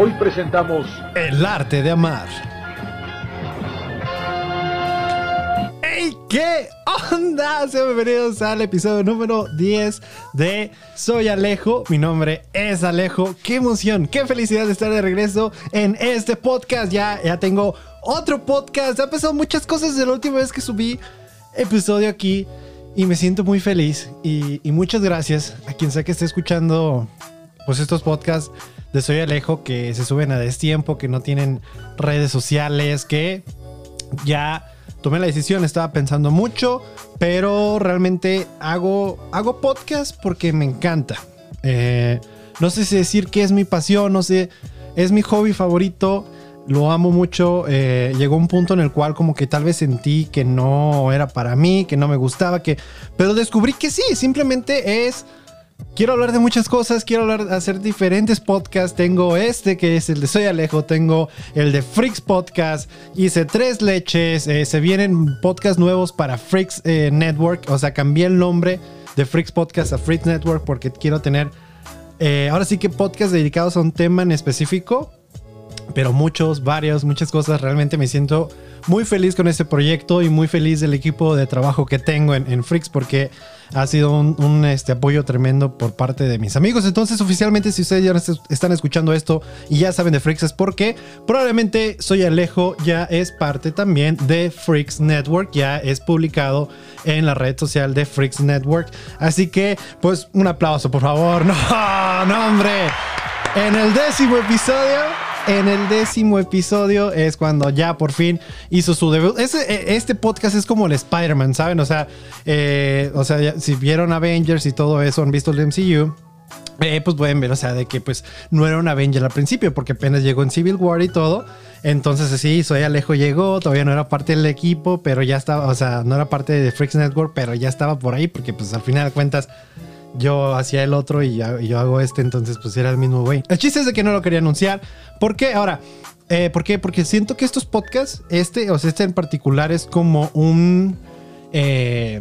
Hoy presentamos El arte de amar. ¡Hey! ¿Qué onda? Sean bienvenidos al episodio número 10 de Soy Alejo. Mi nombre es Alejo. ¡Qué emoción! ¡Qué felicidad de estar de regreso en este podcast! Ya, ya tengo otro podcast. Ha pasado muchas cosas desde la última vez que subí episodio aquí y me siento muy feliz. Y, y muchas gracias a quien sea que esté escuchando pues estos podcasts de Soy Alejo que se suben a destiempo, que no tienen redes sociales, que ya tomé la decisión, estaba pensando mucho, pero realmente hago, hago podcast porque me encanta. Eh, no sé si decir que es mi pasión, no sé, es mi hobby favorito, lo amo mucho. eh, llegó un punto en el cual como que tal vez sentí que no era para mí, que no me gustaba, que... Pero descubrí que sí, simplemente es... Quiero hablar de muchas cosas, quiero hablar, hacer diferentes podcasts. Tengo este que es el de Soy Alejo, tengo el de Freaks Podcast, hice tres leches, eh, se vienen podcasts nuevos para Freaks eh, Network, o sea, cambié el nombre de Freaks Podcast a Freaks Network porque quiero tener, eh, ahora sí que podcasts dedicados a un tema en específico, pero muchos, varios, muchas cosas. Realmente me siento muy feliz con este proyecto y muy feliz del equipo de trabajo que tengo en, Freaks porque ha sido un, este, apoyo tremendo por parte de mis amigos. Entonces, oficialmente, si ustedes ya est- están escuchando esto y ya saben de Freaks, es porque probablemente Soy Alejo ya es parte también de Freaks Network, ya es publicado en la red social de Freaks Network. Así que, pues, un aplauso, por favor. No, no, hombre. En el décimo episodio en el décimo episodio es cuando ya por fin hizo su debut. Eh, este podcast es como el Spider-Man, ¿saben? O sea, eh, o sea, si vieron Avengers y todo eso, han visto el MCU. eh, pues pueden ver, o sea, de que pues no era un Avenger al principio, porque apenas llegó en Civil War y todo. Entonces, sí, Soy Alejo llegó, todavía no era parte del equipo, pero ya estaba, o sea, no era parte de Freaks Network, pero ya estaba por ahí, porque pues al final de cuentas yo hacía el otro y, yo hago este, entonces pues era el mismo güey. El chiste es de que no lo quería anunciar. ¿Por qué? Ahora, eh, ¿por qué? Porque siento que estos podcasts, este, o sea, este en particular es como un... eh,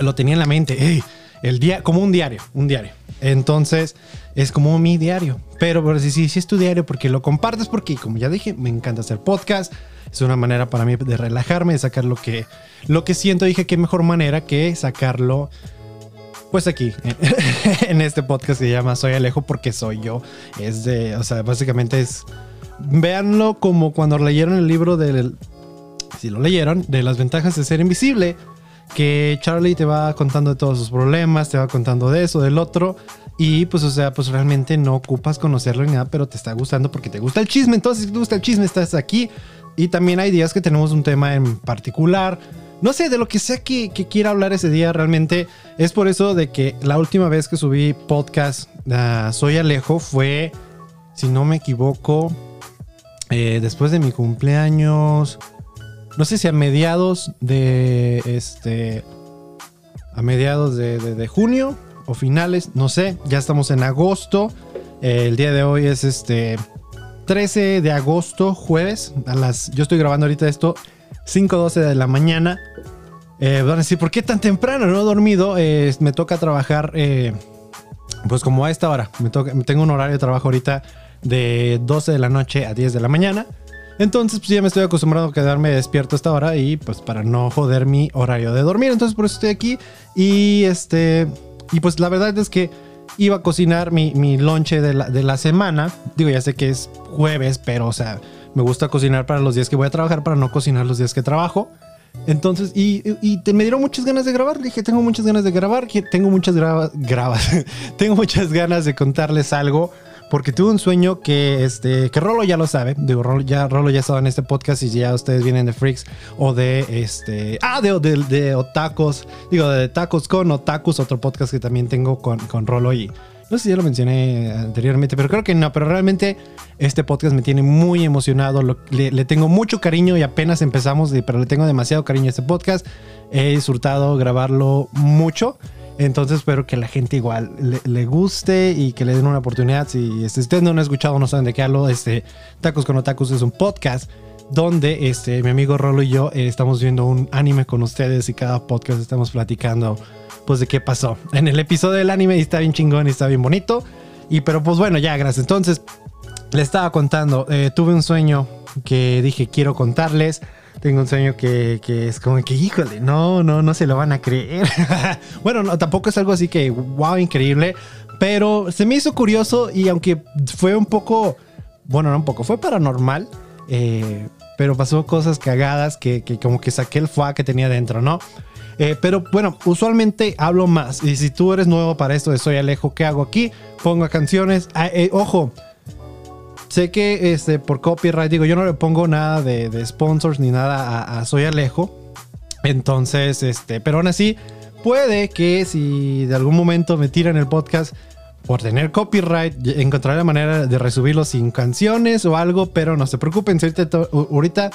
lo tenía en la mente, el día, como un diario, un diario. Entonces, es como mi diario. Pero, pero sí, sí, sí es tu diario porque lo compartes, porque como ya dije, me encanta hacer podcast. Es una manera para mí de relajarme, de sacar lo que, lo que siento. Dije, qué mejor manera que sacarlo pues aquí, en este podcast que se llama Soy Alejo porque soy yo. Es de, o sea, básicamente es, véanlo como cuando leyeron el libro del, si lo leyeron, de las ventajas de ser invisible, que Charlie te va contando de todos sus problemas, te va contando de eso, del otro. Y pues, o sea, pues realmente no ocupas conocerlo ni nada, pero te está gustando porque te gusta el chisme. Entonces, si te gusta el chisme, estás aquí. Y también hay días que tenemos un tema en particular. No sé, de lo que sea que, que quiera hablar ese día, realmente es por eso de que la última vez que subí podcast a Soy Alejo fue, si no me equivoco, eh, después de mi cumpleaños. No sé si a mediados de este. A mediados de junio o finales, no sé. Ya estamos en agosto. Eh, el día de hoy es este 13 de agosto, jueves. A las. Yo estoy grabando ahorita esto 5:12 de la mañana. Eh, ¿por qué tan temprano? No he dormido. Eh, me toca trabajar. eh, pues como a esta hora. Me toca, tengo un horario de trabajo ahorita de 12 de la noche a 10 de la mañana. Entonces, pues ya me estoy acostumbrado a quedarme despierto a esta hora y pues para no joder mi horario de dormir. Entonces, por eso estoy aquí. Y este. Y pues la verdad es que iba a cocinar mi, mi lonche de la, de la semana. Digo, ya sé que es jueves, pero o sea, me gusta cocinar para los días que voy a trabajar, para no cocinar los días que trabajo. Entonces, y, y me dieron muchas ganas de grabar. Dije, tengo muchas ganas de grabar, tengo muchas grabas. tengo muchas ganas de contarles algo. Porque tuve un sueño que, este, que Rolo ya lo sabe. Digo, Rolo ya, Rolo ya estaba en este podcast y ya ustedes vienen de Freaks o de, este, ah, de, de, de Otacos. Digo, de Tacos con Otakus, otro podcast que también tengo con, con Rolo y no sé si ya lo mencioné anteriormente, pero creo que no. Pero realmente este podcast me tiene muy emocionado. Le, tengo mucho cariño y apenas empezamos, pero le tengo demasiado cariño a este podcast. He disfrutado grabarlo mucho. Entonces espero que la gente igual le, guste y que le den una oportunidad. Si este, ustedes no han escuchado, no saben de qué hablo. Este, Tacos con Otakus es un podcast donde este, mi amigo Rolo y yo eh, estamos viendo un anime con ustedes y cada podcast estamos platicando pues de qué pasó en el episodio del anime y está bien chingón y está bien bonito. Y pero pues bueno, ya, gracias. Entonces, le estaba contando, eh, tuve un sueño que dije quiero contarles. Tengo un sueño que, que, es como que, híjole, no, no, no se lo van a creer. bueno, no, tampoco es algo así que, wow, increíble. Pero se me hizo curioso y aunque fue un poco, bueno, no un poco, fue paranormal. Eh, pero pasó cosas cagadas que, que, como que saqué el fuá que tenía dentro, ¿no? Eh, pero bueno, usualmente hablo más. Y si tú eres nuevo para esto de Soy Alejo, ¿qué hago aquí? Pongo canciones. Ah, eh, ojo, sé que este, por copyright, digo, yo no le pongo nada de, sponsors ni nada a, Soy Alejo. Entonces, este, pero aún así, puede que si de algún momento me tiran el podcast por tener copyright, encontraré la manera de resubirlo sin canciones o algo, pero no se preocupen, si ahorita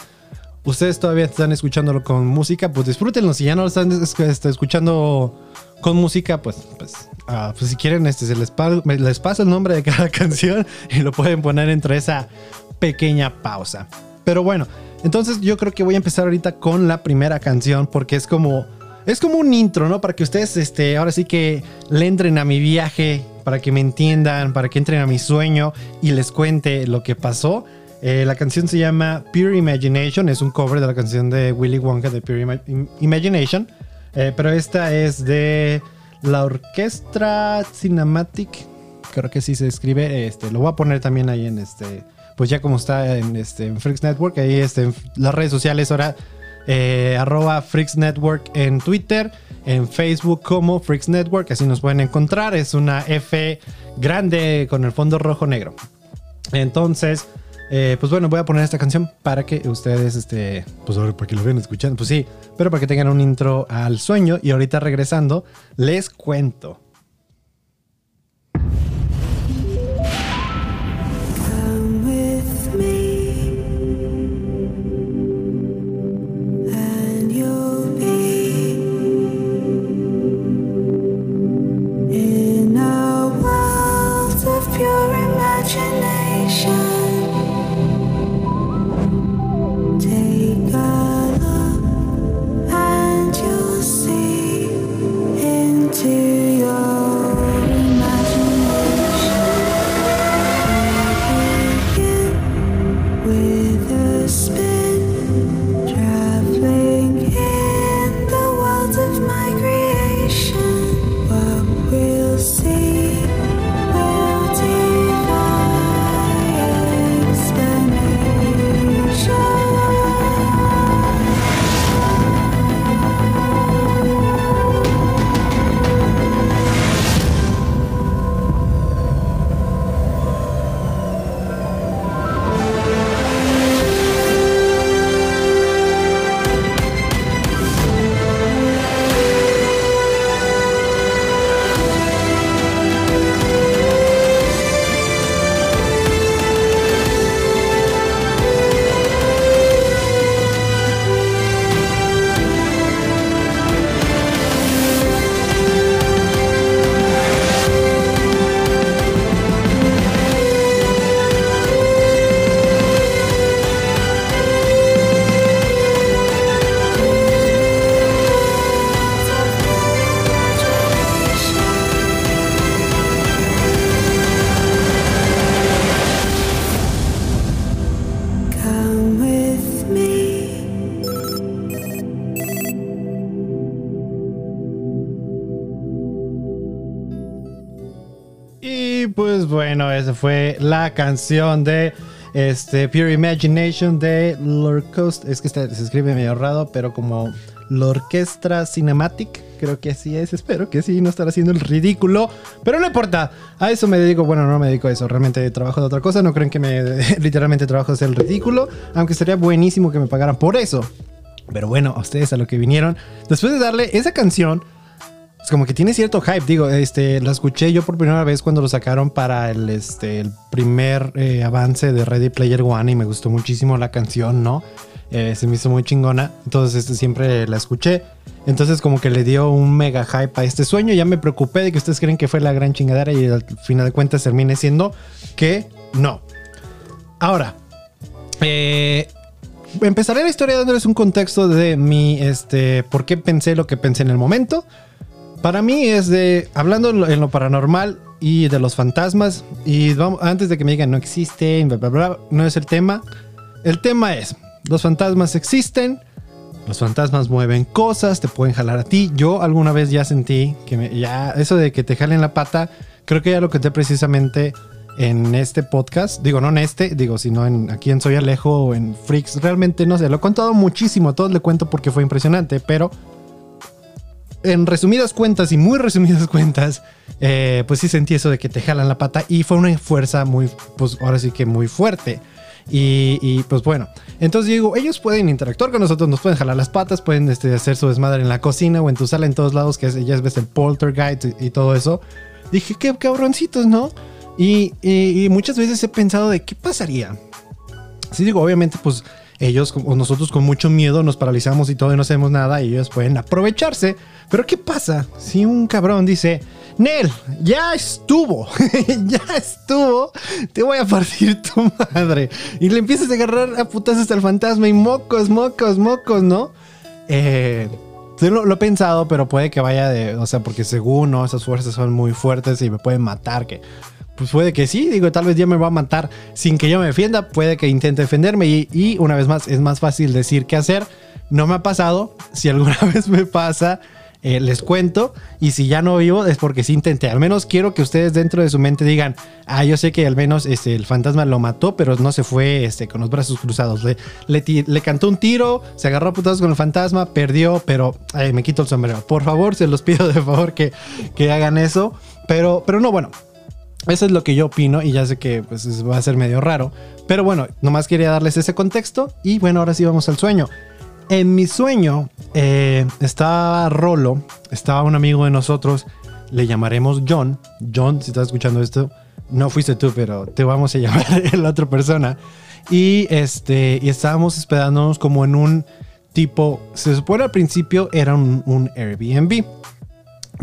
ustedes todavía están escuchándolo con música, pues disfrútenlo. Si ya no lo están este, escuchando con música, pues, pues, ah, pues si quieren, este, se les, les paso el nombre de cada canción y lo pueden poner entre esa pequeña pausa. Pero bueno, entonces yo creo que voy a empezar ahorita con la primera canción porque es como... Es como un intro, ¿no? Para que ustedes, este, ahora sí que le entren a mi viaje, para que me entiendan, para que entren a mi sueño y les cuente lo que pasó. Eh, la canción se llama Pure Imagination, es un cover de la canción de Willy Wonka de Pure Imagination, eh, pero esta es de la Orquestra Cinematic, creo que sí se escribe, este, lo voy a poner también ahí en este, pues ya como está en, este, en Freaks Network, ahí este, en las redes sociales ahora, eh, arroba Freaks Network en Twitter, en Facebook como Freaks Network, así nos pueden encontrar, es una F grande con el fondo rojo negro. Entonces, eh, pues bueno, voy a poner esta canción para que ustedes, este, pues para que lo vean escuchando, pues sí, pero para que tengan un intro al sueño y ahorita regresando, les cuento. Bueno, esa fue la canción de este, Pure Imagination de Coast. Es que se escribe medio raro, pero como la Orquestra Cinematic. Creo que así es, espero que sí, no estar haciendo el ridículo. Pero no importa, a eso me dedico. Bueno, no me dedico a eso, realmente trabajo de otra cosa. No creen que me literalmente trabajo hacer el ridículo, aunque sería buenísimo que me pagaran por eso. Pero bueno, a ustedes a lo que vinieron. Después de darle esa canción es como que tiene cierto hype. Digo, este, la escuché yo por primera vez cuando lo sacaron para el, este, el primer eh, avance de Ready Player One y me gustó muchísimo la canción, ¿no? Eh, se me hizo muy chingona. Entonces este, siempre la escuché. Entonces como que le dio un mega hype a este sueño. Ya me preocupé de que ustedes creen que fue la gran chingadera y al final de cuentas termine siendo que no. Ahora, eh, empezaré la historia dándoles un contexto de mi, este, por qué pensé lo que pensé en el momento para mí es de, hablando en lo paranormal, y de los fantasmas. Y vamos, antes de que me digan no existen, bla, bla, bla, no es el tema. El tema es, los fantasmas existen, los fantasmas mueven cosas, te pueden jalar a ti. Yo alguna vez ya sentí que me, ya eso de que te jalen la pata, creo que ya lo conté precisamente en este podcast. Digo, no en este, digo, sino en aquí en Soy Alejo o en Freaks. Realmente no sé, lo he contado muchísimo, a todos le cuento porque fue impresionante, pero en resumidas cuentas y muy resumidas cuentas, eh, pues sí sentí eso de que te jalan la pata y fue una fuerza muy, pues ahora sí que muy fuerte. Y, pues bueno, entonces digo, ellos pueden interactuar con nosotros, nos pueden jalar las patas, pueden este, hacer su desmadre en la cocina o en tu sala, en todos lados, que es, ya ves el poltergeist y, y todo eso. Dije, qué cabroncitos, ¿no? Y, y, muchas veces he pensado de qué pasaría. Sí, digo, obviamente, pues ellos o nosotros con mucho miedo nos paralizamos y todo y no hacemos nada y ellos pueden aprovecharse. Pero ¿qué pasa si un cabrón dice, Nel, ya estuvo, ya estuvo, te voy a partir tu madre? Y le empiezas a agarrar a putazos al fantasma y mocos, mocos, mocos, ¿no? Eh, lo, lo, he pensado, pero puede que vaya de, o sea, porque según, ¿no? Esas fuerzas son muy fuertes y me pueden matar, que pues puede que sí, digo, tal vez ya me va a matar sin que yo me defienda, puede que intente defenderme y, una vez más es más fácil decir que hacer. No me ha pasado, si alguna vez me pasa, eh, les cuento y si ya no vivo es porque sí intenté. Al menos quiero que ustedes dentro de su mente digan, ah, yo sé que al menos este, el fantasma lo mató, pero no se fue este, con los brazos cruzados. Le, le, cantó un tiro, se agarró a putazos con el fantasma, perdió, pero me quito el sombrero. Por favor, se los pido de favor que, que hagan eso. Pero, pero no, bueno, eso es lo que yo opino y ya sé que pues, va a ser medio raro. Pero bueno, nomás quería darles ese contexto y bueno, ahora sí vamos al sueño. En mi sueño eh, estaba Rolo, estaba un amigo de nosotros, le llamaremos John. John, si estás escuchando esto, no fuiste tú, pero te vamos a llamar la otra persona. Y, este, y estábamos hospedándonos como en un tipo, se supone al principio era un, un Airbnb,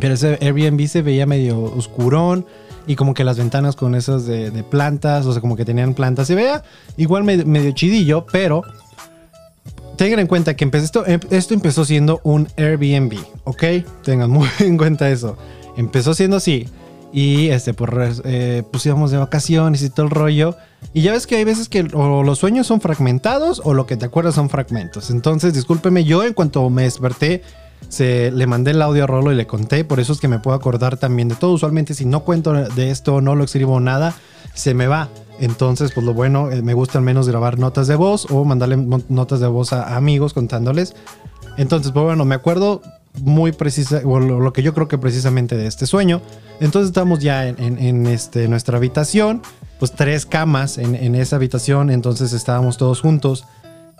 pero ese Airbnb se veía medio oscurón y como que las ventanas con esas de, plantas, o sea, como que tenían plantas. Se vea igual medio, chidillo, pero tengan en cuenta que esto, em, esto empezó siendo un Airbnb, ¿ok? Tengan muy en cuenta eso. Empezó siendo así. Y este, pues, eh, pues de vacaciones y todo el rollo. Y ya ves que hay veces que los sueños son fragmentados o lo que te acuerdas son fragmentos. Entonces, discúlpeme, yo en cuanto me desperté se, le mandé el audio a Rolo y le conté, por eso es que me puedo acordar también de todo. Usualmente si no cuento de esto, no lo escribo nada, se me va. Entonces, pues lo bueno, eh, me gusta al menos grabar notas de voz o mandarle notas de voz a, amigos contándoles. Entonces, pues bueno, me acuerdo muy precisa, o lo, que yo creo que precisamente de este sueño. Entonces estamos ya en, este, nuestra habitación, pues tres camas en, en esa habitación, entonces estábamos todos juntos.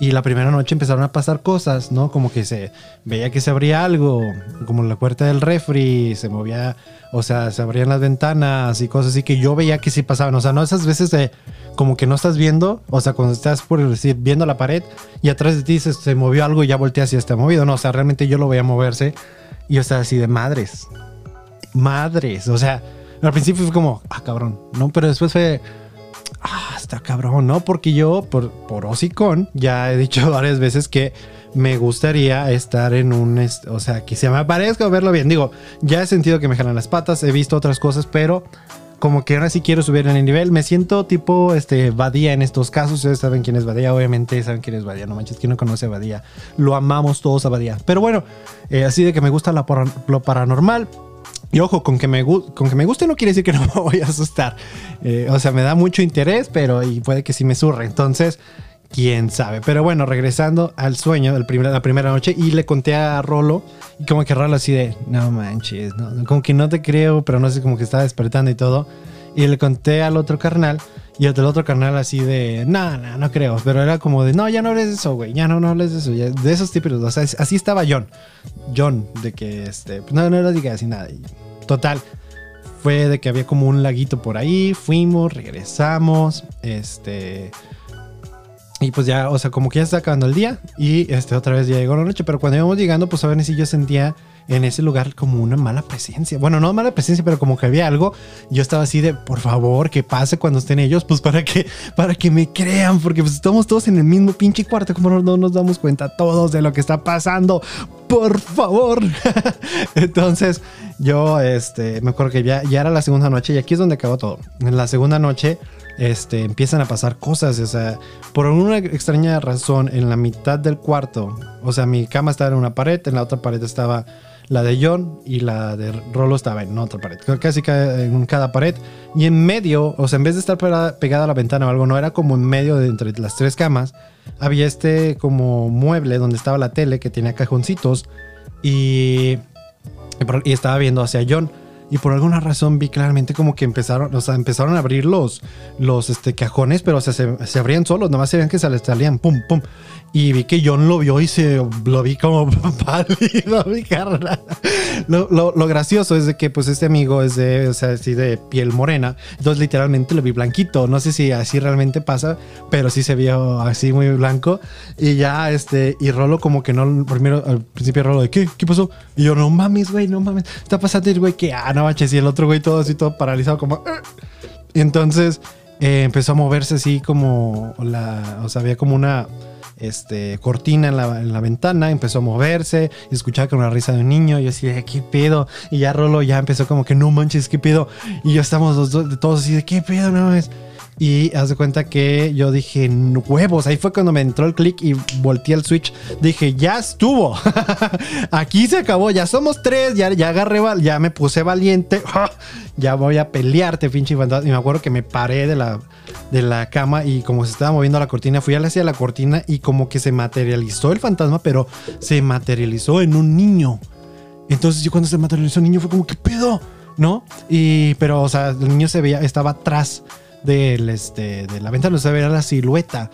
Y la primera noche empezaron a pasar cosas, ¿no? Como que se veía que se abría algo, como la puerta del refri, se movía, o sea, se abrían las ventanas y cosas así que yo veía que sí pasaban. O sea, no esas veces de como que no estás viendo, o sea, cuando estás por decir viendo la pared y atrás de ti se, movió algo y ya volteas y está movido. No, o sea, realmente yo lo veía moverse y yo estaba así de madres. Madres, o sea, al principio fue como, ah, cabrón, ¿no? Pero después fue ah, está cabrón, ¿no? Porque yo, por, por Osicon, ya he dicho varias veces que me gustaría estar en un, o sea, que se me aparezca verlo bien. Digo, ya he sentido que me jalan las patas, he visto otras cosas, pero como que ahora sí quiero subir en el nivel. Me siento tipo este Badía en estos casos. Ustedes saben quién es Badía, obviamente saben quién es Badía. No manches, ¿quién no conoce a Badía? Lo amamos todos a Badía. Pero bueno, eh, así de que me gusta lo paranormal. Y ojo, con que, me, con que me guste no quiere decir que no me voy a asustar. Eh, o sea, me da mucho interés, pero y puede que sí me surre. Entonces, quién sabe. Pero bueno, regresando al sueño de la primera noche y le conté a Rolo y como que Rolo así de, no manches, como que no te creo, pero no sé, como que estaba despertando y todo. Y le conté al otro carnal y el otro carnal así de, no, no, no creo. Pero era como de, no, ya no hables de eso, güey. Ya no, no hables de eso. de esos tipos. O sea, así estaba John. John, de que, este, pues no, no le diga así nada. total, fue de que había como un laguito por ahí. Fuimos, regresamos. Este... Y pues ya, o sea, como que ya está acabando el día. Y este, otra vez ya llegó la noche. Pero cuando íbamos llegando, pues a ver si yo sentía en ese lugar como una mala presencia. Bueno, no mala presencia, pero como que había algo. Yo estaba así de, por favor, que pase cuando estén ellos, pues para que, para que me crean, porque pues estamos todos en el mismo pinche cuarto, como no, nos damos cuenta todos de lo que está pasando. por favor. Entonces, yo, este, me acuerdo que ya, ya era la segunda noche y aquí es donde acabó todo. En la segunda noche, este, empiezan a pasar cosas, o sea, por una extraña razón, en la mitad del cuarto, o sea, mi cama estaba en una pared, en la otra pared estaba la de John y la de Rolo estaba en otra pared, casi en cada pared. Y en medio, o sea, en vez de estar pegada a la ventana o algo, no era como en medio de entre las tres camas, había este como mueble donde estaba la tele que tenía cajoncitos y, y estaba viendo hacia John. Y por alguna razón vi claramente como que empezaron, o sea, empezaron a abrir los, los este, cajones, pero se, se abrían solos, nomás se veían que se les salían, pum, pum. Y vi que John lo vio y se lo vi como pálido, mi carnal. Lo, lo, lo, gracioso es de que pues este amigo es de, o sea, así de piel morena. Entonces literalmente lo vi blanquito. No sé si así realmente pasa, pero sí se vio así muy blanco. Y ya, este, y Rolo como que no, primero, al principio Rolo de, ¿qué? ¿Qué pasó? Y yo, no mames, güey, no mames. Está pasando el güey que, ah, no manches. Y el otro güey todo así, todo paralizado como... Y entonces eh, empezó a moverse así como la, o sea, había como una este, cortina en la, ventana, empezó a moverse y escuchaba con la risa de un niño. Y yo así, ¿qué pedo? Y ya Rolo ya empezó como que no manches, ¿qué pedo? Y yo estamos los dos, todos así de, ¿qué pedo? No es. Y haz de cuenta que yo dije, huevos. Ahí fue cuando me entró el clic y volteé el switch. Dije, ya estuvo. Aquí se acabó. Ya somos tres. Ya, ya agarré, ya me puse valiente. ya voy a pelearte, pinche fantasma. Y me acuerdo que me paré de la, de la cama y como se estaba moviendo la cortina, fui hacia la cortina y como que se materializó el fantasma, pero se materializó en un niño. Entonces yo cuando se materializó el niño fue como, ¿qué pedo? ¿No? Y, pero, o sea, el niño se veía, estaba atrás del, este, de la ventana, se veía la silueta.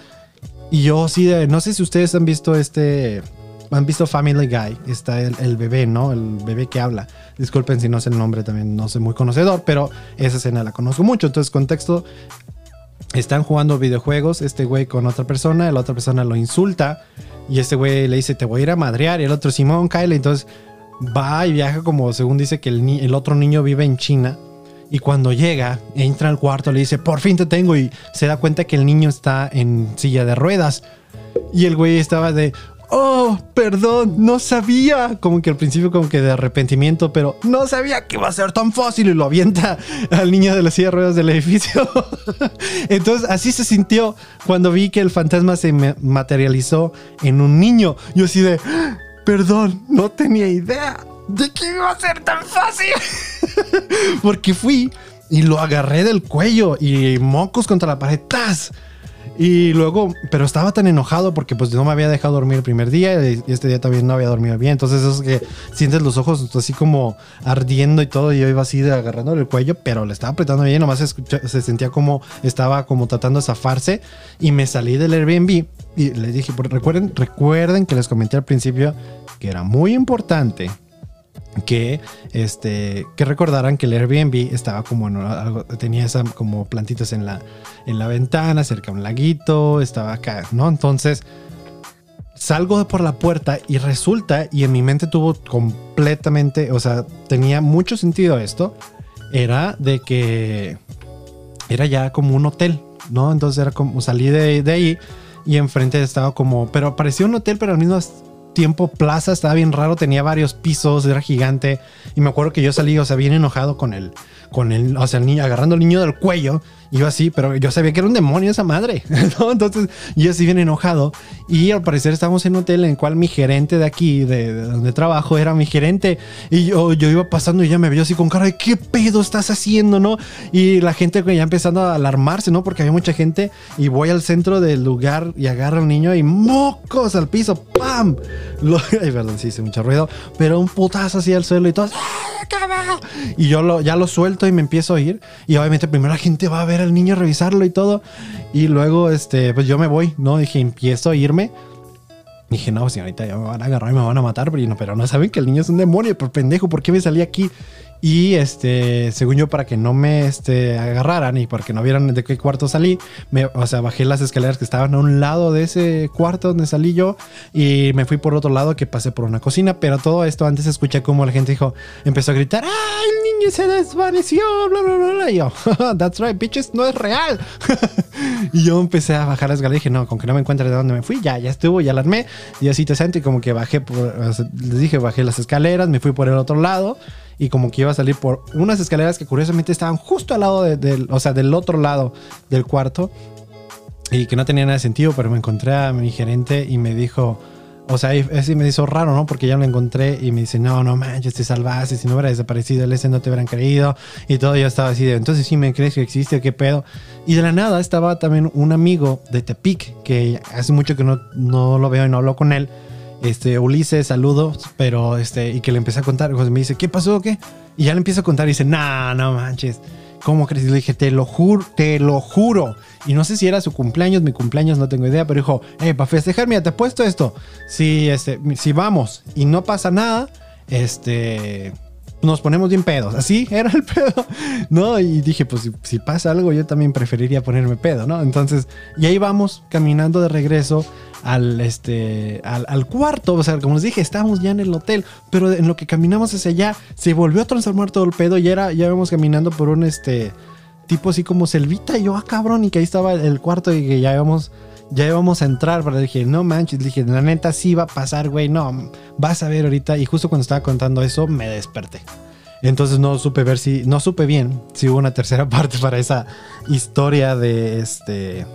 Y yo sí, no sé si ustedes han visto este, han visto Family Guy, está el, bebé, ¿no? El bebé que habla. Disculpen si no sé el nombre, también no soy muy conocedor, pero esa escena la conozco mucho. Entonces, contexto, están jugando videojuegos, este güey con otra persona, la otra persona lo insulta y este güey le dice, te voy a ir a madrear, y el otro, Simón, Kyle, entonces va y viaja como según dice que el, el otro niño vive en China y cuando llega, entra al cuarto, le dice, por fin te tengo. Y se da cuenta que el niño está en silla de ruedas. Y el güey estaba de, oh, perdón, no sabía. Como que al principio como que de arrepentimiento, pero no sabía que iba a ser tan fácil y lo avienta al niño de la silla de ruedas del edificio. Entonces así se sintió cuando vi que el fantasma se materializó en un niño. Yo así de, perdón, no tenía idea de que iba a ser tan fácil. Porque fui y lo agarré del cuello y mocos contra la pared. ¡Tas! Y luego, pero estaba tan enojado porque pues no me había dejado dormir el primer día y este día también no había dormido bien. Entonces es que sientes los ojos así como ardiendo y todo. Y yo iba así agarrando el cuello, pero le estaba apretando bien. Nomás se, se sentía como estaba como tratando de zafarse. Y me salí del Airbnb y le dije, recuerden, recuerden que les comenté al principio que era muy importante que este que recordaran que el Airbnb estaba como en algo, tenía esa como plantitas en la en la ventana cerca de un laguito estaba acá no entonces salgo por la puerta y resulta y en mi mente tuvo completamente o sea tenía mucho sentido esto era de que era ya como un hotel no entonces era como salí de, de ahí y enfrente estaba como pero parecía un hotel pero al mismo tiempo plaza, estaba bien raro, tenía varios pisos, era gigante. Y me acuerdo que yo salí, o sea, bien enojado con él, con el, o sea, el niño, agarrando al niño del cuello Iba así, pero yo sabía que era un demonio esa madre. Entonces yo así bien enojado. Y al parecer estábamos en un hotel en el cual mi gerente de aquí, de, donde trabajo, era mi gerente. Y yo, yo iba pasando y ya me vio así con cara de ¿qué pedo estás haciendo, no? Y la gente ya empezando a alarmarse, ¿no? Porque había mucha gente. Y voy al centro del lugar y agarro al niño y mocos al piso, ¡pam! ay, perdón, sí hice mucho ruido. Pero un putazo así al suelo y todo. ¡Ah, y yo lo, ya lo suelto y me empiezo a ir. Y obviamente primero la gente va a ver al niño, revisarlo y todo. Y luego, este, pues yo me voy, ¿no? Dije, empiezo a irme. Dije, no, señorita, ya me van a agarrar y me van a matar, pero no, pero no saben que el niño es un demonio, por pendejo, ¿por qué me salí aquí? Y este, según yo, para que no me este, agarraran y para que no vieran de qué cuarto salí, me, o sea, bajé las escaleras que estaban a un lado de ese cuarto donde salí yo y me fui por otro lado que pasé por una cocina. Pero todo esto antes escuché como la gente dijo, empezó a gritar, ¡ah, el niño se desvaneció! Bla, bla, bla, bla. Y yo, that's right, bitches, no es real. y yo empecé a bajar las escaleras y dije, no, con que no me encuentre de dónde me fui, ya, ya estuvo, ya la armé. Y así te siento y como que bajé por, les dije, bajé las escaleras, me fui por el otro lado y como que iba a salir por unas escaleras que curiosamente estaban justo al lado del, o sea, del otro lado del cuarto y que no tenía nada de sentido, pero me encontré a mi gerente y me dijo, o sea, así me hizo raro, ¿no? Porque ya lo encontré y me dice, no, no manches, te salvaste, si no hubiera desaparecido el ese no te hubieran creído y todo, yo estaba así de, entonces sí me crees que existe, qué pedo. Y de la nada estaba también un amigo de Tepic, que hace mucho que no, no lo veo y no hablo con él este, Ulises, saludos, pero este, y que le empecé a contar, José me dice, ¿qué pasó? ¿Qué? Y ya le empiezo a contar y dice, nah, no manches, ¿cómo crees? Y le dije, te lo juro, te lo juro. Y no sé si era su cumpleaños, mi cumpleaños, no tengo idea, pero dijo, eh, para festejar, mira, te he puesto esto. Si, este, si vamos y no pasa nada, este, nos ponemos bien pedos. Así era el pedo, ¿no? Y dije, pues si, pasa algo, yo también preferiría ponerme pedo, ¿no? Entonces, y ahí vamos caminando de regreso al, este, al, cuarto. O sea, como les dije, estábamos ya en el hotel, pero en lo que caminamos hacia allá, se volvió a transformar todo el pedo y era, ya íbamos caminando por un, este, tipo así como selvita. Y yo, ah, cabrón, y que ahí estaba el cuarto y que ya íbamos ya íbamos a entrar, pero dije, no manches, dije, la neta sí va a pasar, güey, no, vas a ver ahorita. Y justo cuando estaba contando eso, me desperté. Entonces no supe ver si, no supe bien si hubo una tercera parte para esa historia de este,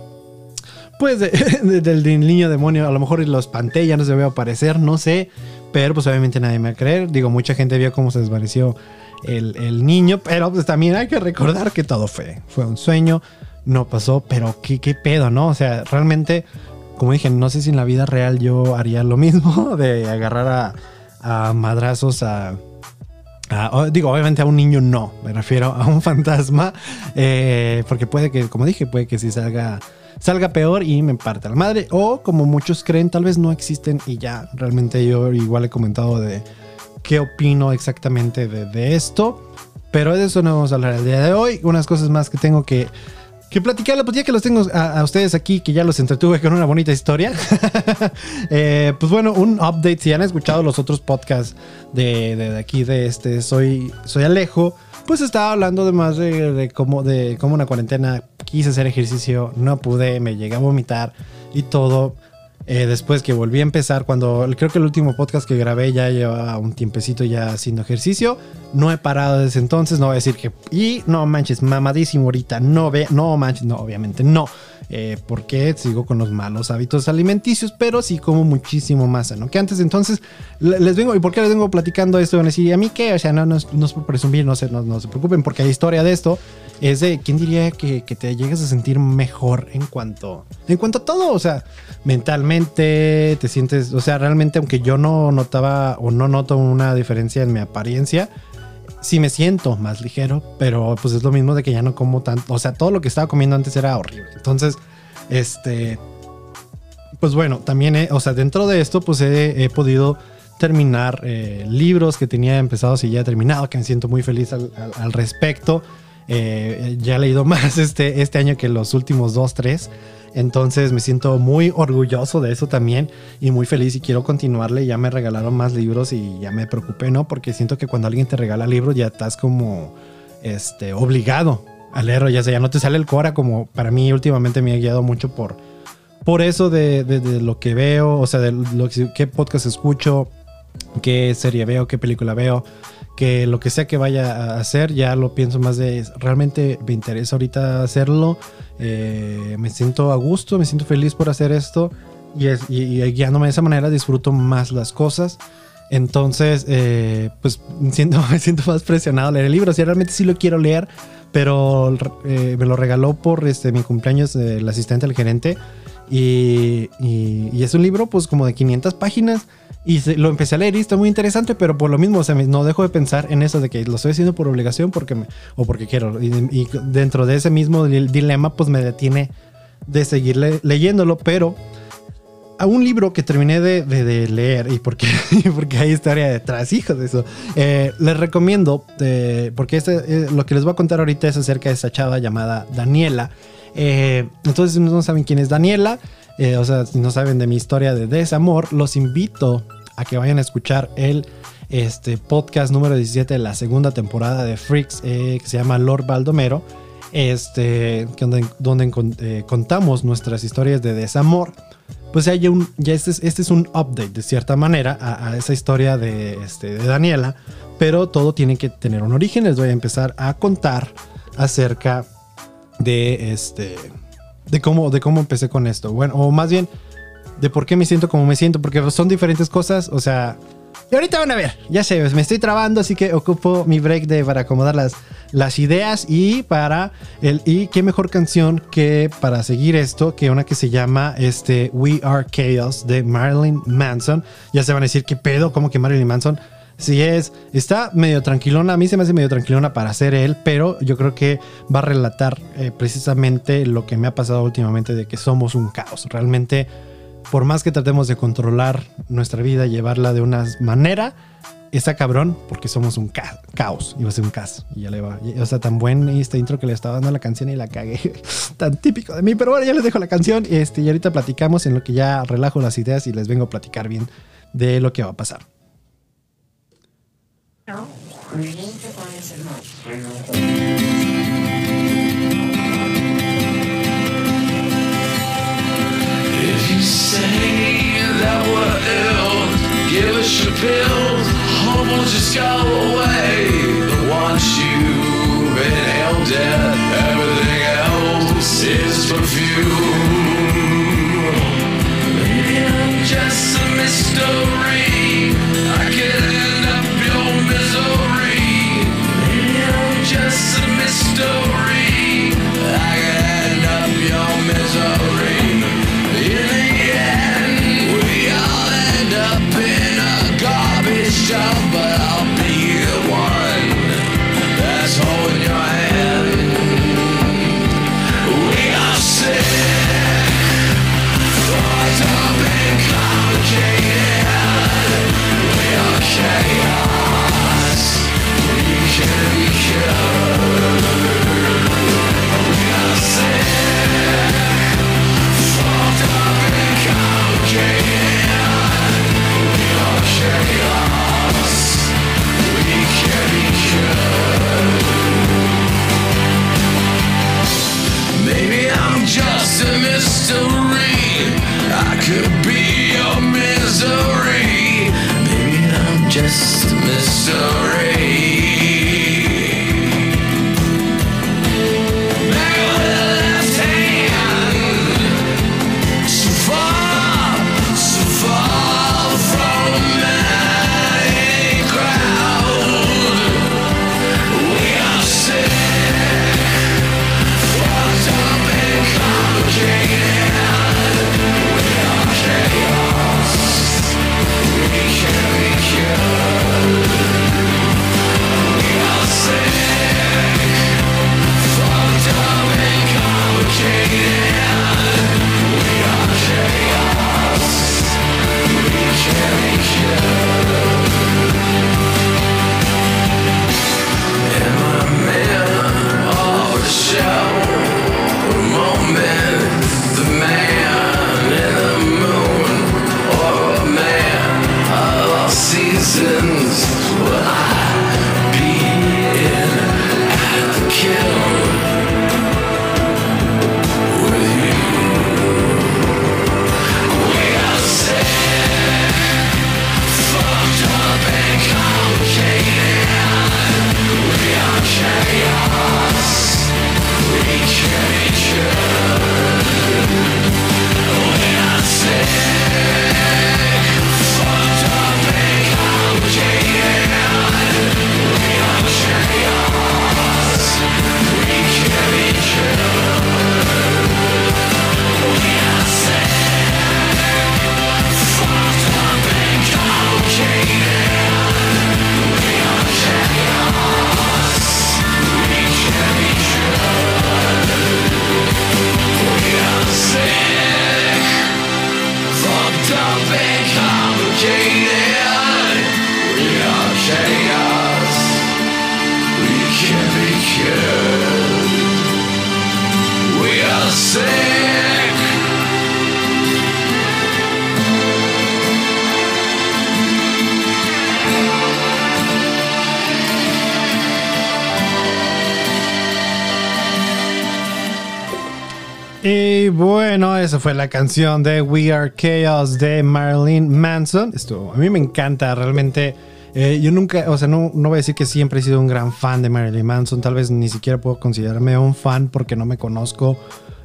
pues del niño demonio, a lo mejor los espanté, ya no se ve aparecer, no sé, pero pues obviamente nadie me va a creer. Digo, mucha gente vio cómo se desvaneció el, niño, pero pues también hay que recordar que todo fue, fue un sueño, no pasó, pero qué, pedo, ¿no? O sea, realmente, como dije, no sé si en la vida real yo haría lo mismo de agarrar a, madrazos a... digo, obviamente a un niño no, me refiero a un fantasma, eh, porque puede que, como dije, puede que si salga salga peor y me parte la madre. O como muchos creen, tal vez no existen y ya. Realmente yo igual he comentado de qué opino exactamente de, esto. Pero de eso no vamos a hablar el día de hoy. Unas cosas más que tengo que, que platicarles, pues ya que los tengo a, ustedes aquí, que ya los entretuve con una bonita historia. Eh, pues bueno, un update. Si han escuchado los otros podcasts de, de, de aquí, de este, soy, soy Alejo pues estaba hablando de más de, cómo, de cómo una cuarentena quise hacer ejercicio, no pude, me llegué a vomitar y todo. Eh, después que volví a empezar, cuando creo que el último podcast que grabé ya lleva un tiempecito ya haciendo ejercicio, no he parado desde entonces, no voy a decir que, y no manches, mamadísimo ahorita, no ve, no manches, no, obviamente no, eh, porque sigo con los malos hábitos alimenticios, pero sí como muchísimo más sano que antes. Entonces, les vengo, ¿y por qué les vengo platicando esto? Van a decir, ¿a mí qué? O sea, no, no, no presumir, no se, no, se preocupen, porque la historia de esto es de, ¿quién diría que, te llegas a sentir mejor en cuanto, en cuanto a todo? O sea, mentalmente te sientes, o sea, realmente, aunque yo no notaba o no noto una diferencia en mi apariencia, sí me siento más ligero, pero pues es lo mismo de que ya no como tanto. O sea, todo lo que estaba comiendo antes era horrible. Entonces, este, pues bueno, también, o sea, dentro de esto, pues he, podido terminar eh, libros que tenía empezados y ya he terminado, que me siento muy feliz al, respecto. Eh, ya he leído más este, este año que los últimos dos, tres. Entonces me siento muy orgulloso de eso también y muy feliz y quiero continuarle. Ya me regalaron más libros y ya me preocupé, ¿no? Porque siento que cuando alguien te regala libros ya estás como este, obligado a leerlo, ya sea, ya no te sale el cora como para mí últimamente me ha guiado mucho por, por eso de, de, lo que veo, o sea, de lo, qué podcast escucho, qué serie veo, qué película veo que lo que sea que vaya a hacer, ya lo pienso más de, realmente me interesa ahorita hacerlo, eh, me siento a gusto, me siento feliz por hacer esto y, es, guiándome de esa manera disfruto más las cosas. Entonces, eh, pues siento, me siento más presionado a leer el libro. Si realmente sí lo quiero leer, pero eh, me lo regaló por este, mi cumpleaños el asistente del gerente. Y, y, es un libro pues como de 500 páginas y lo empecé a leer y está muy interesante, pero por lo mismo, o sea, no dejo de pensar en eso de que lo estoy haciendo por obligación porque o porque quiero. Y, dentro de ese mismo dilema, pues me detiene de seguir leyéndolo, pero a un libro que terminé de, leer y porque, porque hay historia detrás, hijos de eso. Eh, les recomiendo, eh, porque este, lo que les voy a contar ahorita es acerca de esa chava llamada Daniela. entonces, si no saben quién es Daniela, o sea, si no saben de mi historia de desamor, los invito a que vayan a escuchar el este, podcast número 17 de la segunda temporada de Freaks, que se llama Lord Baldomero. Este, donde, donde eh, contamos nuestras historias de desamor, pues hay un, ya este es, este es un update de cierta manera a, esa historia de, este, de Daniela, pero todo tiene que tener un origen. Les voy a empezar a contar acerca de este, de cómo, de cómo empecé con esto. Bueno, o más bien de por qué me siento como me siento, porque son diferentes cosas, o sea, y ahorita van a ver, ya sé, me estoy trabando, así que ocupo mi break de, para acomodar las, las ideas y para el y qué mejor canción que para seguir esto que una que se llama este We Are Chaos de Marilyn Manson. Ya se van a decir qué pedo, como que Marilyn Manson. Sí es, está medio tranquilona, a mí se me hace medio tranquilona para ser él, pero yo creo que va a relatar eh, precisamente lo que me ha pasado últimamente de que somos un caos. Realmente por más que tratemos de controlar nuestra vida, llevarla de una manera, está cabrón porque somos un caos. Iba a ser un caos. Y ya le va. O sea, tan buen este intro que le estaba dando a la canción y la cagué. tan típico de mí. Pero bueno, ya les dejo la canción. Este, y ahorita platicamos en lo que ya relajo las ideas y les vengo a platicar bien de lo que va a pasar. If you say that we're ill, give us your pills, hope will just go away. But once you've everything else is. A. I could be your misery. Maybe I'm just a mystery. When I said. Esa fue la canción de We Are Chaos de Marilyn Manson. Esto a mí me encanta, realmente. Eh, yo nunca, o sea, no, no voy a decir que siempre he sido un gran fan de Marilyn Manson. Tal vez ni siquiera puedo considerarme un fan porque no me conozco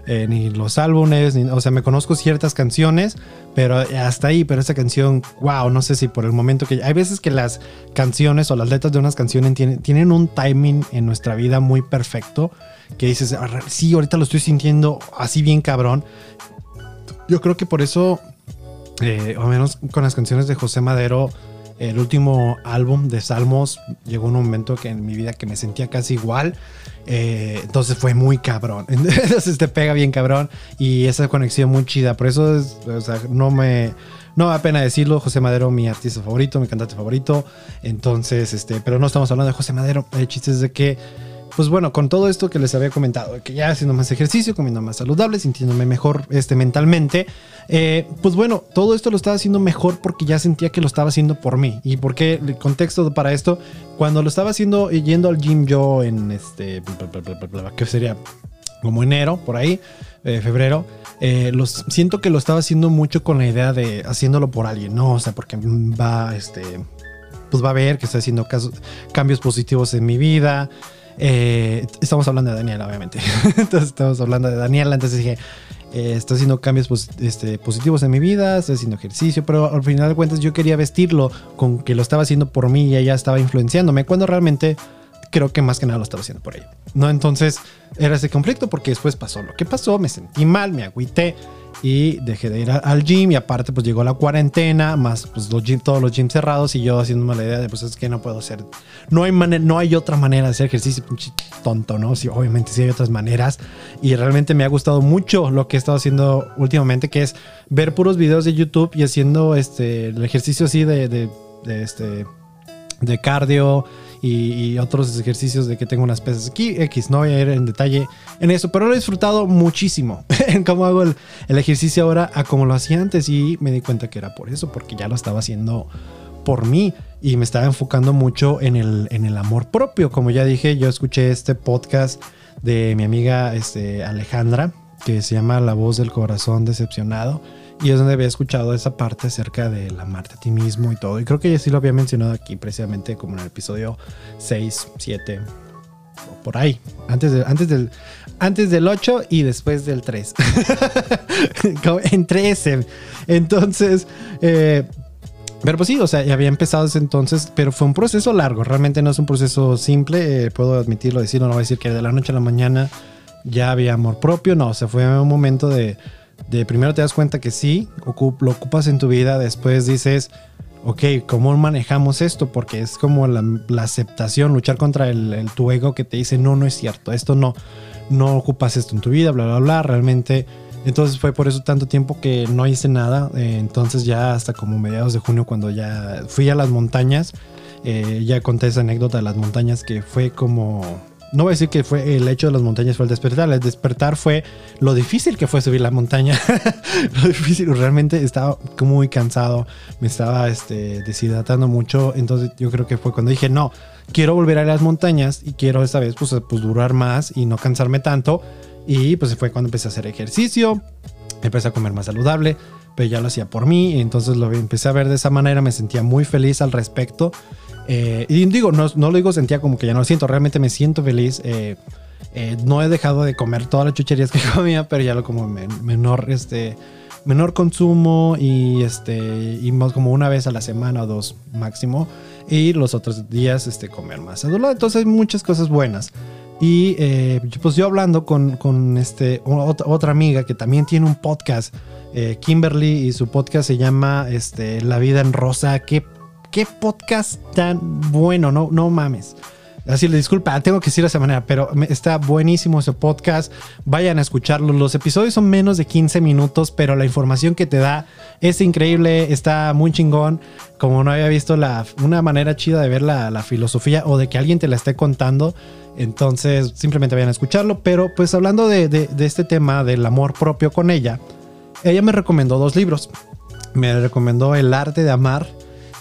eh, ni los álbumes, o sea, me conozco ciertas canciones, pero hasta ahí, pero esa canción, wow, no sé si por el momento que... Hay veces que las canciones o las letras de unas canciones tienen, tienen un timing en nuestra vida muy perfecto, que dices, ah, sí, ahorita lo estoy sintiendo así bien cabrón. Yo creo que por eso, eh, o menos con las canciones de José Madero, el último álbum de Salmos llegó un momento que en mi vida que me sentía casi igual. Eh, entonces fue muy cabrón. Entonces te pega bien cabrón. Y esa conexión muy chida. Por eso no me. No da pena decirlo, José Madero, mi artista favorito, mi cantante favorito. Entonces, este, pero no estamos hablando de José Madero. El chiste es de que pues bueno, con todo esto que les había comentado, que ya haciendo más ejercicio, comiendo más saludable, sintiéndome mejor este, mentalmente, eh, pues bueno, todo esto lo estaba haciendo mejor porque ya sentía que lo estaba haciendo por mí. ¿Y por qué? El contexto para esto, cuando lo estaba haciendo, yendo al gym yo en este, que sería como enero, por ahí, eh, febrero, eh, siento que lo estaba haciendo mucho con la idea de haciéndolo por alguien, ¿no? O sea, porque va, este, pues va a ver que estoy haciendo casos, cambios positivos en mi vida. Eh, estamos hablando de Daniela, obviamente. entonces estamos hablando de Daniela. Entonces dije, eh, estoy haciendo cambios este, positivos en mi vida, estoy haciendo ejercicio, pero al final de cuentas yo quería vestirlo con que lo estaba haciendo por mí y ella estaba influenciándome, cuando realmente creo que más que nada lo estaba haciendo por ella. ¿no? Entonces era ese conflicto porque después pasó lo que pasó, me sentí mal, me agüité y dejé de ir al gym y aparte pues llegó la cuarentena, más pues los gym, todos los gyms cerrados y yo haciéndome la idea de pues es que no puedo hacer, no hay, no hay otra manera de hacer ejercicio, tonto, ¿no? Sí, obviamente sí hay otras maneras y realmente me ha gustado mucho lo que he estado haciendo últimamente, que es ver puros videos de YouTube y haciendo este, el ejercicio así de, de, de este, de cardio y, otros ejercicios de que tengo unas pesas aquí, X, no voy a ir en detalle en eso, pero lo he disfrutado muchísimo en cómo hago el, ejercicio ahora a como lo hacía antes y me di cuenta que era por eso, porque ya lo estaba haciendo por mí y me estaba enfocando mucho en el, en el amor propio. Como ya dije, yo escuché este podcast de mi amiga este, Alejandra que se llama La voz del corazón decepcionado y es donde había escuchado esa parte acerca del amarte a ti mismo y todo. Y creo que ya sí lo había mencionado aquí precisamente como en el episodio 6, 7, o por ahí. Antes, de, antes, del, antes del 8 y después del 3. Entre ese. Entonces, eh, pero pues sí, o sea, ya había empezado ese entonces, pero fue un proceso largo. Realmente no es un proceso simple. Eh, puedo admitirlo, decirlo, no voy a decir que de la noche a la mañana ya había amor propio. No, o sea, fue un momento de de primero te das cuenta que sí, lo ocupas en tu vida, después dices, ok, ¿cómo manejamos esto? Porque es como la, aceptación, luchar contra el, tu ego que te dice, no, no es cierto, esto no, no ocupas esto en tu vida, bla, bla, bla, realmente. Entonces fue por eso tanto tiempo que no hice nada. Eh, entonces ya hasta como mediados de junio cuando ya fui a las montañas, eh, ya conté esa anécdota de las montañas que fue como no voy a decir que fue el hecho de las montañas fue el despertar, el despertar fue lo difícil que fue subir la montaña. lo difícil, realmente estaba muy cansado, me estaba este, deshidratando mucho, entonces yo creo que fue cuando dije, no, quiero volver a las montañas y quiero esta vez pues, pues durar más y no cansarme tanto. Y pues fue cuando empecé a hacer ejercicio, empecé a comer más saludable, pero ya lo hacía por mí, entonces lo empecé a ver de esa manera, me sentía muy feliz al respecto. Eh, y digo, no, no, lo digo sentía como que ya no lo siento, realmente me siento feliz. Eh, eh, no he dejado de comer todas las chucherías que comía, pero ya lo como menor, este, menor consumo y, este, y más como una vez a la semana o dos máximo. Y los otros días este, comer más. Entonces muchas cosas buenas. Y pues yo hablando con, con este, otra amiga que también tiene un podcast, Kimberly, y su podcast se llama este, La vida en rosa. Qué qué podcast tan bueno, no, no mames. Así le disculpa, tengo que decir de esa manera, pero está buenísimo ese podcast. Vayan a escucharlo. Los episodios son menos de 15 minutos, pero la información que te da es increíble, está muy chingón. Como no había visto la, una manera chida de ver la, filosofía o de que alguien te la esté contando. Entonces, simplemente vayan a escucharlo. Pero pues hablando de este tema del amor propio con ella, ella me recomendó dos libros. Me recomendó El arte de amar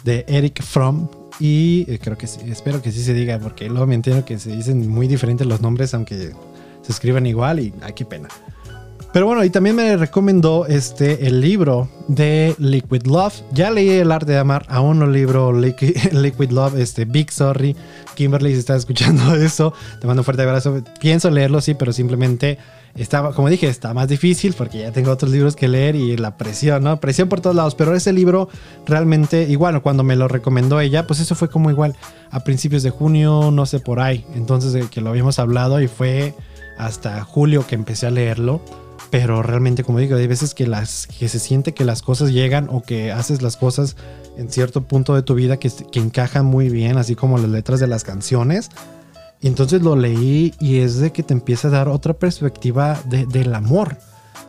de Eric Fromm. Y eh, creo que sí, espero que sí se diga, porque luego me entiendo que se dicen muy diferentes los nombres, aunque se escriban igual y qué pena. Pero bueno, y también me recomendó este, el libro de Liquid Love. Ya leí El Arte de Amar, aún no libro Liquid, Love, este, Big Sorry. Kimberly, si estás escuchando eso, te mando un fuerte abrazo. Pienso leerlo, sí, pero simplemente estaba, como dije, está más difícil porque ya tengo otros libros que leer y la presión, ¿no? Presión por todos lados. Pero ese libro realmente, igual, cuando me lo recomendó ella, pues eso fue como igual a principios de junio, no sé por ahí. Entonces, que lo habíamos hablado y fue hasta julio que empecé a leerlo pero realmente como digo, hay veces que, las, que se siente que las cosas llegan o que haces las cosas en cierto punto de tu vida que, que encajan muy bien, así como las letras de las canciones. Y entonces lo leí y es de que te empieza a dar otra perspectiva del amor.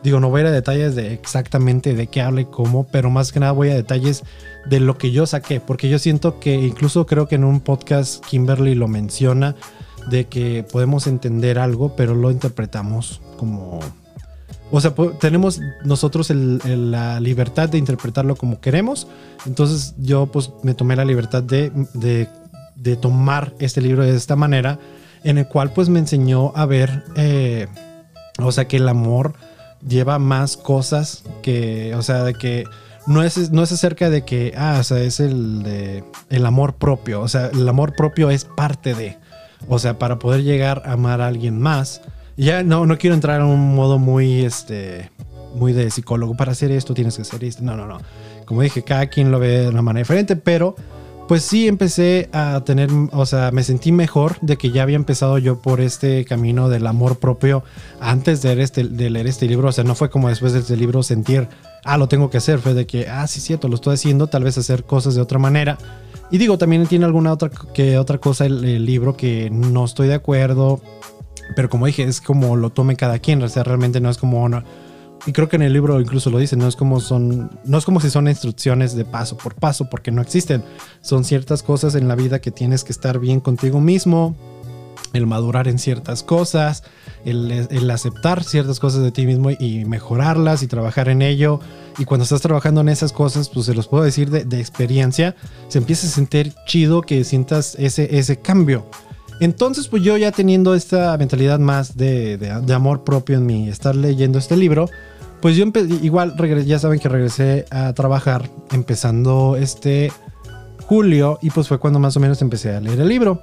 Digo, no voy a ir a detalles de exactamente de qué habla y cómo, pero más que nada voy a detalles de lo que yo saqué, porque yo siento que incluso creo que en un podcast Kimberly lo menciona, de que podemos entender algo, pero lo interpretamos como o sea, tenemos nosotros la libertad de interpretarlo como queremos. Entonces yo pues me tomé la libertad de, tomar este libro de esta manera, en el cual pues me enseñó a ver, eh, o sea, que el amor lleva más cosas que, o sea, de que no es, no es acerca de que, ah, o sea, es el, de, el amor propio. O sea, el amor propio es parte de, o sea, para poder llegar a amar a alguien más ya no, no quiero entrar en un modo muy, este, muy de psicólogo. Para hacer esto tienes que hacer esto. No, no, no. Como dije, cada quien lo ve de una manera diferente, pero pues sí empecé a tener, o sea, me sentí mejor de que ya había empezado yo por este camino del amor propio antes de leer este, de leer este libro. O sea, no fue como después de este libro sentir, ah, lo tengo que hacer. Fue de que, ah, sí, cierto, lo estoy haciendo, tal vez hacer cosas de otra manera. Y digo, también tiene alguna otra, que otra cosa el libro que no estoy de acuerdo pero como dije, es como lo tome cada quien. O sea, realmente no es como Y creo que en el libro incluso lo dice, no es como son, no es como si son instrucciones de paso por paso, porque no existen. Son ciertas cosas en la vida que tienes que estar bien contigo mismo, el madurar en ciertas cosas, el, aceptar ciertas cosas de ti mismo y mejorarlas y trabajar en ello. Y cuando estás trabajando en esas cosas, pues se los puedo decir de, de experiencia, se empieza a sentir chido que sientas ese, ese cambio. Entonces, pues yo ya teniendo esta mentalidad más de, amor propio en mí, estar leyendo este libro, pues yo igual ya saben que regresé a trabajar empezando este julio y pues fue cuando más o menos empecé a leer el libro.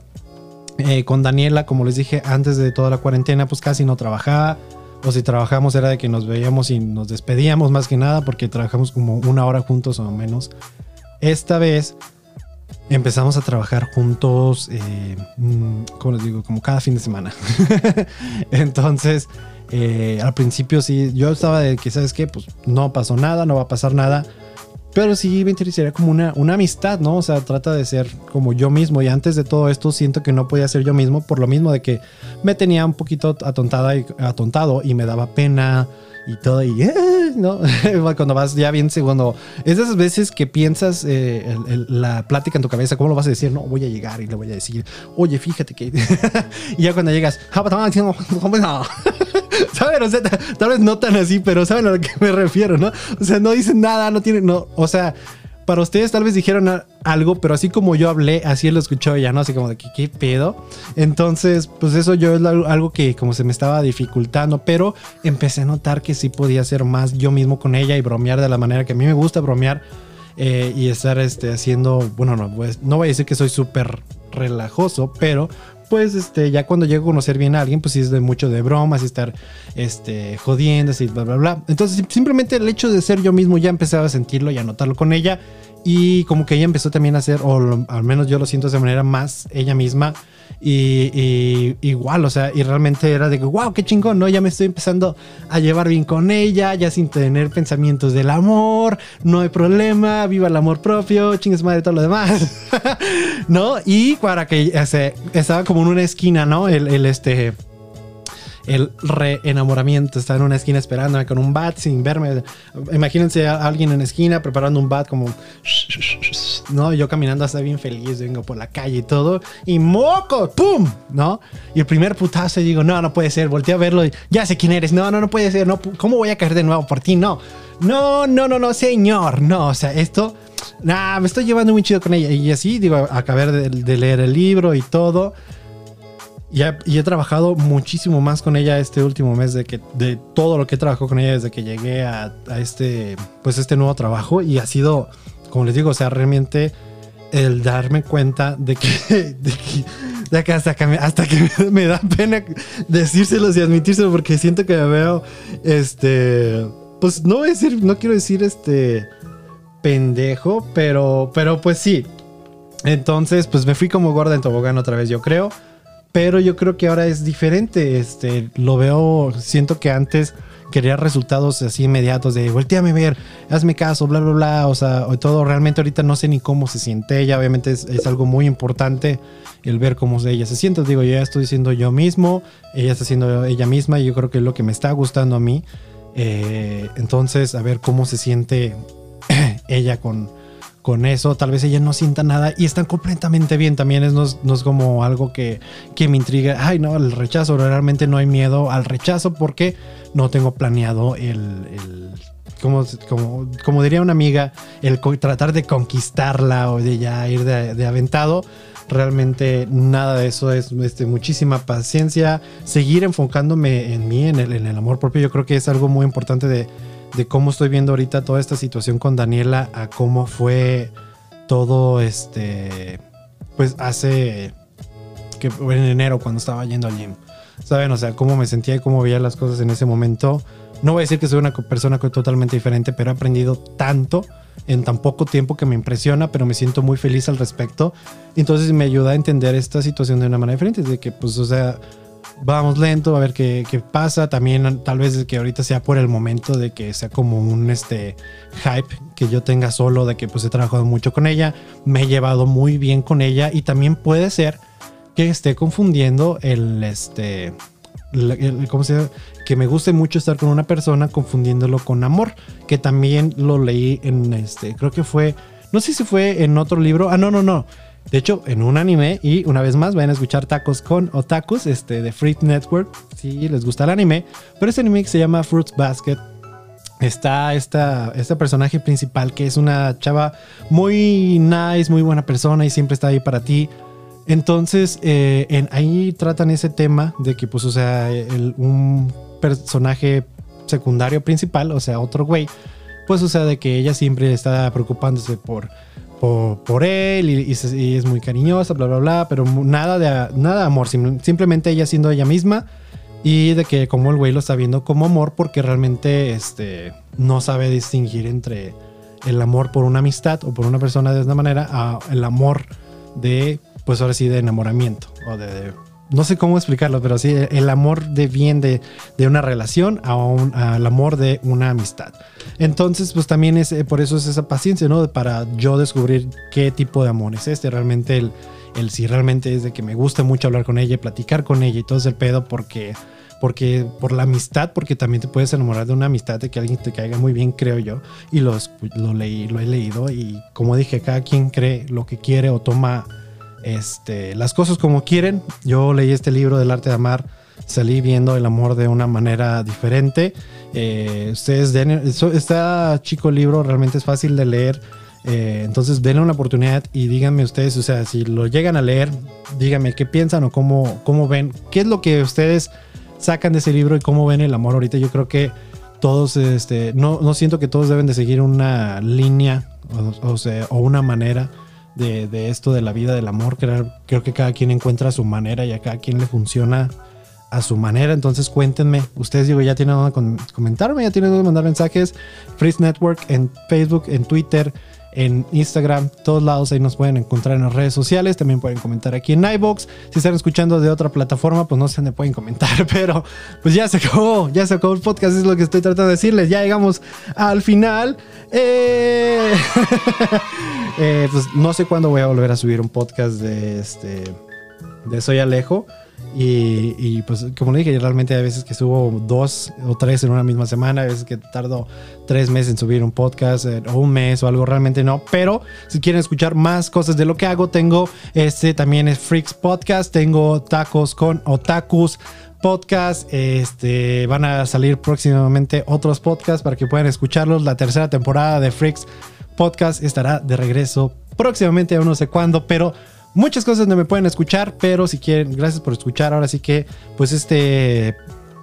Eh, con Daniela, como les dije, antes de toda la cuarentena, pues casi no trabajaba. O si trabajamos era de que nos veíamos y nos despedíamos más que nada porque trabajamos como una hora juntos o menos. Esta vez empezamos a trabajar juntos, eh, mm, como les digo, como cada fin de semana. Entonces, eh, al principio sí, yo estaba de que, ¿sabes qué? Pues no pasó nada, no va a pasar nada. Pero sí me interesaría como una, una amistad, ¿no? O sea, trata de ser como yo mismo. Y antes de todo esto siento que no podía ser yo mismo por lo mismo de que me tenía un poquito atontada y, atontado y me daba pena y todo, y eh, ¿no? cuando vas ya bien, cuando es de esas veces que piensas eh, la plática en tu cabeza, ¿cómo lo vas a decir? No, voy a llegar y le voy a decir, oye, fíjate que. y ya cuando llegas, ¿saben? O sea, tal vez no tan así, pero saben a lo que me refiero, ¿no? O sea, no dicen nada, no tienen, no, o sea para ustedes tal vez dijeron algo, pero así como yo hablé, así lo escuchó ya, ¿no? Así como de que, ¿qué pedo? Entonces, pues eso yo es algo que como se me estaba dificultando, pero empecé a notar que sí podía ser más yo mismo con ella y bromear de la manera que a mí me gusta bromear eh, y estar este, haciendo, bueno, no, pues, no voy a decir que soy súper relajoso, pero pues este, ya cuando llego a conocer bien a alguien, pues sí es de mucho de bromas y estar este, jodiendo, así, bla, bla, bla. Entonces, simplemente el hecho de ser yo mismo ya empezaba a sentirlo y a notarlo con ella. Y como que ella empezó también a ser, o al menos yo lo siento de manera más ella misma. Y, igual, o sea, y realmente era de que, wow, qué chingón, ¿no? Ya me estoy empezando a llevar bien con ella, ya sin tener pensamientos del amor, no hay problema, viva el amor propio, chingues madre todo lo demás, ¿no? Y para que estaba como en una esquina, ¿no? El, el este el re-enamoramiento. Estaba en una esquina esperándome con un bat sin verme. Imagínense a alguien en esquina preparando un bat como... ¿No? Yo caminando hasta bien feliz, vengo por la calle y todo. Y moco, ¡pum! ¿No? Y el primer putazo digo, no, no puede ser. Volteé a verlo y ya sé quién eres. No, no, no puede ser. No, ¿Cómo voy a caer de nuevo por ti? No. No, no, no, no, señor. No, o sea, esto... Nah, me estoy llevando muy chido con ella. Y así, digo, acabé de, de leer el libro y todo. Y he, trabajado muchísimo más con ella este último mes de que de todo lo que he trabajado con ella desde que llegué a, este pues este nuevo trabajo y ha sido como les digo o sea realmente el darme cuenta de que, de que, hasta que, me, hasta que me, da pena decírselos y admitírselo porque siento que me veo este pues no voy a decir no quiero decir este pendejo pero pero pues sí entonces pues me fui como gorda en tobogán otra vez yo creo pero yo creo que ahora es diferente. Este, lo veo, siento que antes quería resultados así inmediatos de volteame a ver, hazme caso, bla, bla, bla. O sea, todo realmente ahorita no sé ni cómo se siente ella. Obviamente es, algo muy importante el ver cómo ella se siente. Digo, yo ya estoy siendo yo mismo, ella está siendo ella misma y yo creo que es lo que me está gustando a mí. Eh, entonces, a ver cómo se siente ella con, con eso, tal vez ella no sienta nada y están completamente bien. También es, no, es, como algo que, que, me intriga. Ay, no, el rechazo, realmente no hay miedo al rechazo porque no tengo planeado el, el como, como, como, diría una amiga, el tratar de conquistarla o de ya ir de, aventado. Realmente nada de eso es este, muchísima paciencia. Seguir enfocándome en mí, en el, en el amor propio, yo creo que es algo muy importante de de cómo estoy viendo ahorita toda esta situación con Daniela a cómo fue todo este, pues hace, que en enero cuando estaba yendo al gym. ¿Saben? O sea, cómo me sentía y cómo veía las cosas en ese momento. No voy a decir que soy una persona totalmente diferente, pero he aprendido tanto en tan poco tiempo que me impresiona, pero me siento muy feliz al respecto. Entonces me ayuda a entender esta situación de una manera diferente, de que pues, o sea, vamos lento a ver qué, pasa. También tal vez que ahorita sea por el momento de que sea como un este hype que yo tenga solo de que pues he trabajado mucho con ella, me he llevado muy bien con ella y también puede ser que esté confundiendo el este ¿cómo se llama? que me guste mucho estar con una persona confundiéndolo con amor, que también lo leí en este, creo que fue no sé si fue en otro libro. Ah, no, no, no. De hecho, en un anime, y una vez más, vayan a escuchar Tacos con Otakus, este, de Fruit Network, si les gusta el anime. Pero este anime que se llama Fruits Basket, está esta, este personaje principal que es una chava muy nice, muy buena persona y siempre está ahí para ti. Entonces, eh, en, ahí tratan ese tema de que, pues, o sea, un personaje secundario principal, o sea, otro güey, pues, o sea, de que ella siempre está preocupándose por por, él y, es muy cariñosa, bla, bla, bla, pero nada de, nada amor, simplemente ella siendo ella misma y de que como el güey lo está viendo como amor porque realmente este, no sabe distinguir entre el amor por una amistad o por una persona de esta manera a el amor de, pues ahora sí, de enamoramiento o de no sé cómo explicarlo, pero sí, el amor de bien de, una relación a un, al amor de una amistad. Entonces, pues también es, eh, por eso es esa paciencia, ¿no? Para yo descubrir qué tipo de amor es este. Realmente el, el si realmente es de que me gusta mucho hablar con ella, platicar con ella y todo ese pedo porque porque por la amistad, porque también te puedes enamorar de una amistad de que alguien te caiga muy bien, creo yo. Y los, lo leí, lo he leído y como dije, cada quien cree lo que quiere o toma este, las cosas como quieren. Yo leí este libro del arte de amar, salí viendo el amor de una manera diferente. Eh, ustedes den, este chico libro realmente es fácil de leer. Eh, entonces denle una oportunidad y díganme ustedes, o sea, si lo llegan a leer, díganme qué piensan o cómo, cómo ven, qué es lo que ustedes sacan de ese libro y cómo ven el amor ahorita. Yo creo que todos, este, no, no siento que todos deben de seguir una línea o una manera de, esto de la vida, del amor. Creo, creo que cada quien encuentra su manera y a cada quien le funciona a su manera. Entonces cuéntenme, ustedes digo, ya tienen donde comentarme, ya tienen donde mandar mensajes. Freeze Network en Facebook, en Twitter, en Instagram, todos lados ahí nos pueden encontrar en las redes sociales. También pueden comentar aquí en iBox. Si están escuchando de otra plataforma, pues no sé dónde pueden comentar, pero pues ya se acabó, ya se acabó el podcast, es lo que estoy tratando de decirles. Ya llegamos al final. Eh... Eh, pues no sé cuándo voy a volver a subir un podcast de este de Soy Alejo. Y, pues como le dije, realmente hay veces que subo dos o tres en una misma semana, hay veces que tardo tres meses en subir un podcast eh, o un mes o algo, realmente no. Pero si quieren escuchar más cosas de lo que hago, tengo este también es Freaks Podcast, tengo Tacos con Otakus podcast. Este, van a salir próximamente otros podcasts para que puedan escucharlos. La tercera temporada de Freaks podcast estará de regreso próximamente, a no sé cuándo, pero muchas cosas donde me pueden escuchar, pero si quieren, gracias por escuchar. Ahora sí que, pues este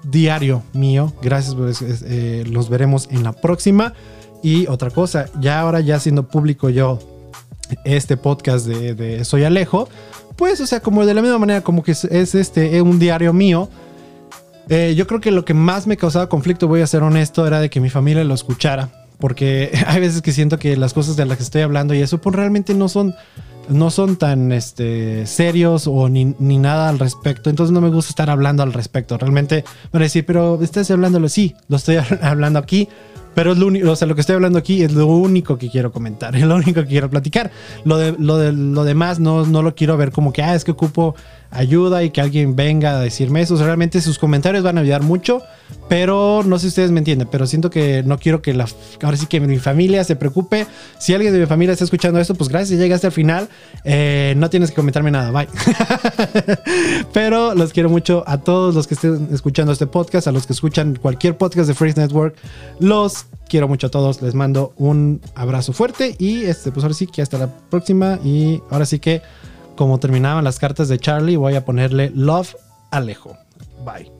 diario mío, gracias, pues, eh, los veremos en la próxima. Y otra cosa, ya ahora ya siendo público yo este podcast de, Soy Alejo, pues, o sea, como de la misma manera, como que es, este, un diario mío. Eh, yo creo que lo que más me causaba conflicto, voy a ser honesto, era de que mi familia lo escuchara. Porque hay veces que siento que las cosas de las que estoy hablando y eso, pues realmente no son no son tan este, serios o ni, ni, nada al respecto. Entonces no me gusta estar hablando al respecto. Realmente van a decir, pero estás hablándolo. Sí, lo estoy hablando aquí. Pero es lo único, o sea, lo que estoy hablando aquí es lo único que quiero comentar, es lo único que quiero platicar. Lo, de, lo, de, lo demás no, no lo quiero ver como que, ah, es que ocupo ayuda y que alguien venga a decirme eso. realmente sus comentarios van a ayudar mucho, pero no sé si ustedes me entienden, pero siento que no quiero que la, ahora sí que mi familia se preocupe. Si alguien de mi familia está escuchando esto, pues gracias, llegaste al final. Eh, no tienes que comentarme nada, bye. pero los quiero mucho a todos los que estén escuchando este podcast, a los que escuchan cualquier podcast de Freeze Network. Los quiero mucho a todos, les mando un abrazo fuerte y este, pues ahora sí que hasta la próxima y ahora sí que como terminaban las cartas de Charlie, voy a ponerle Love Alejo. Bye.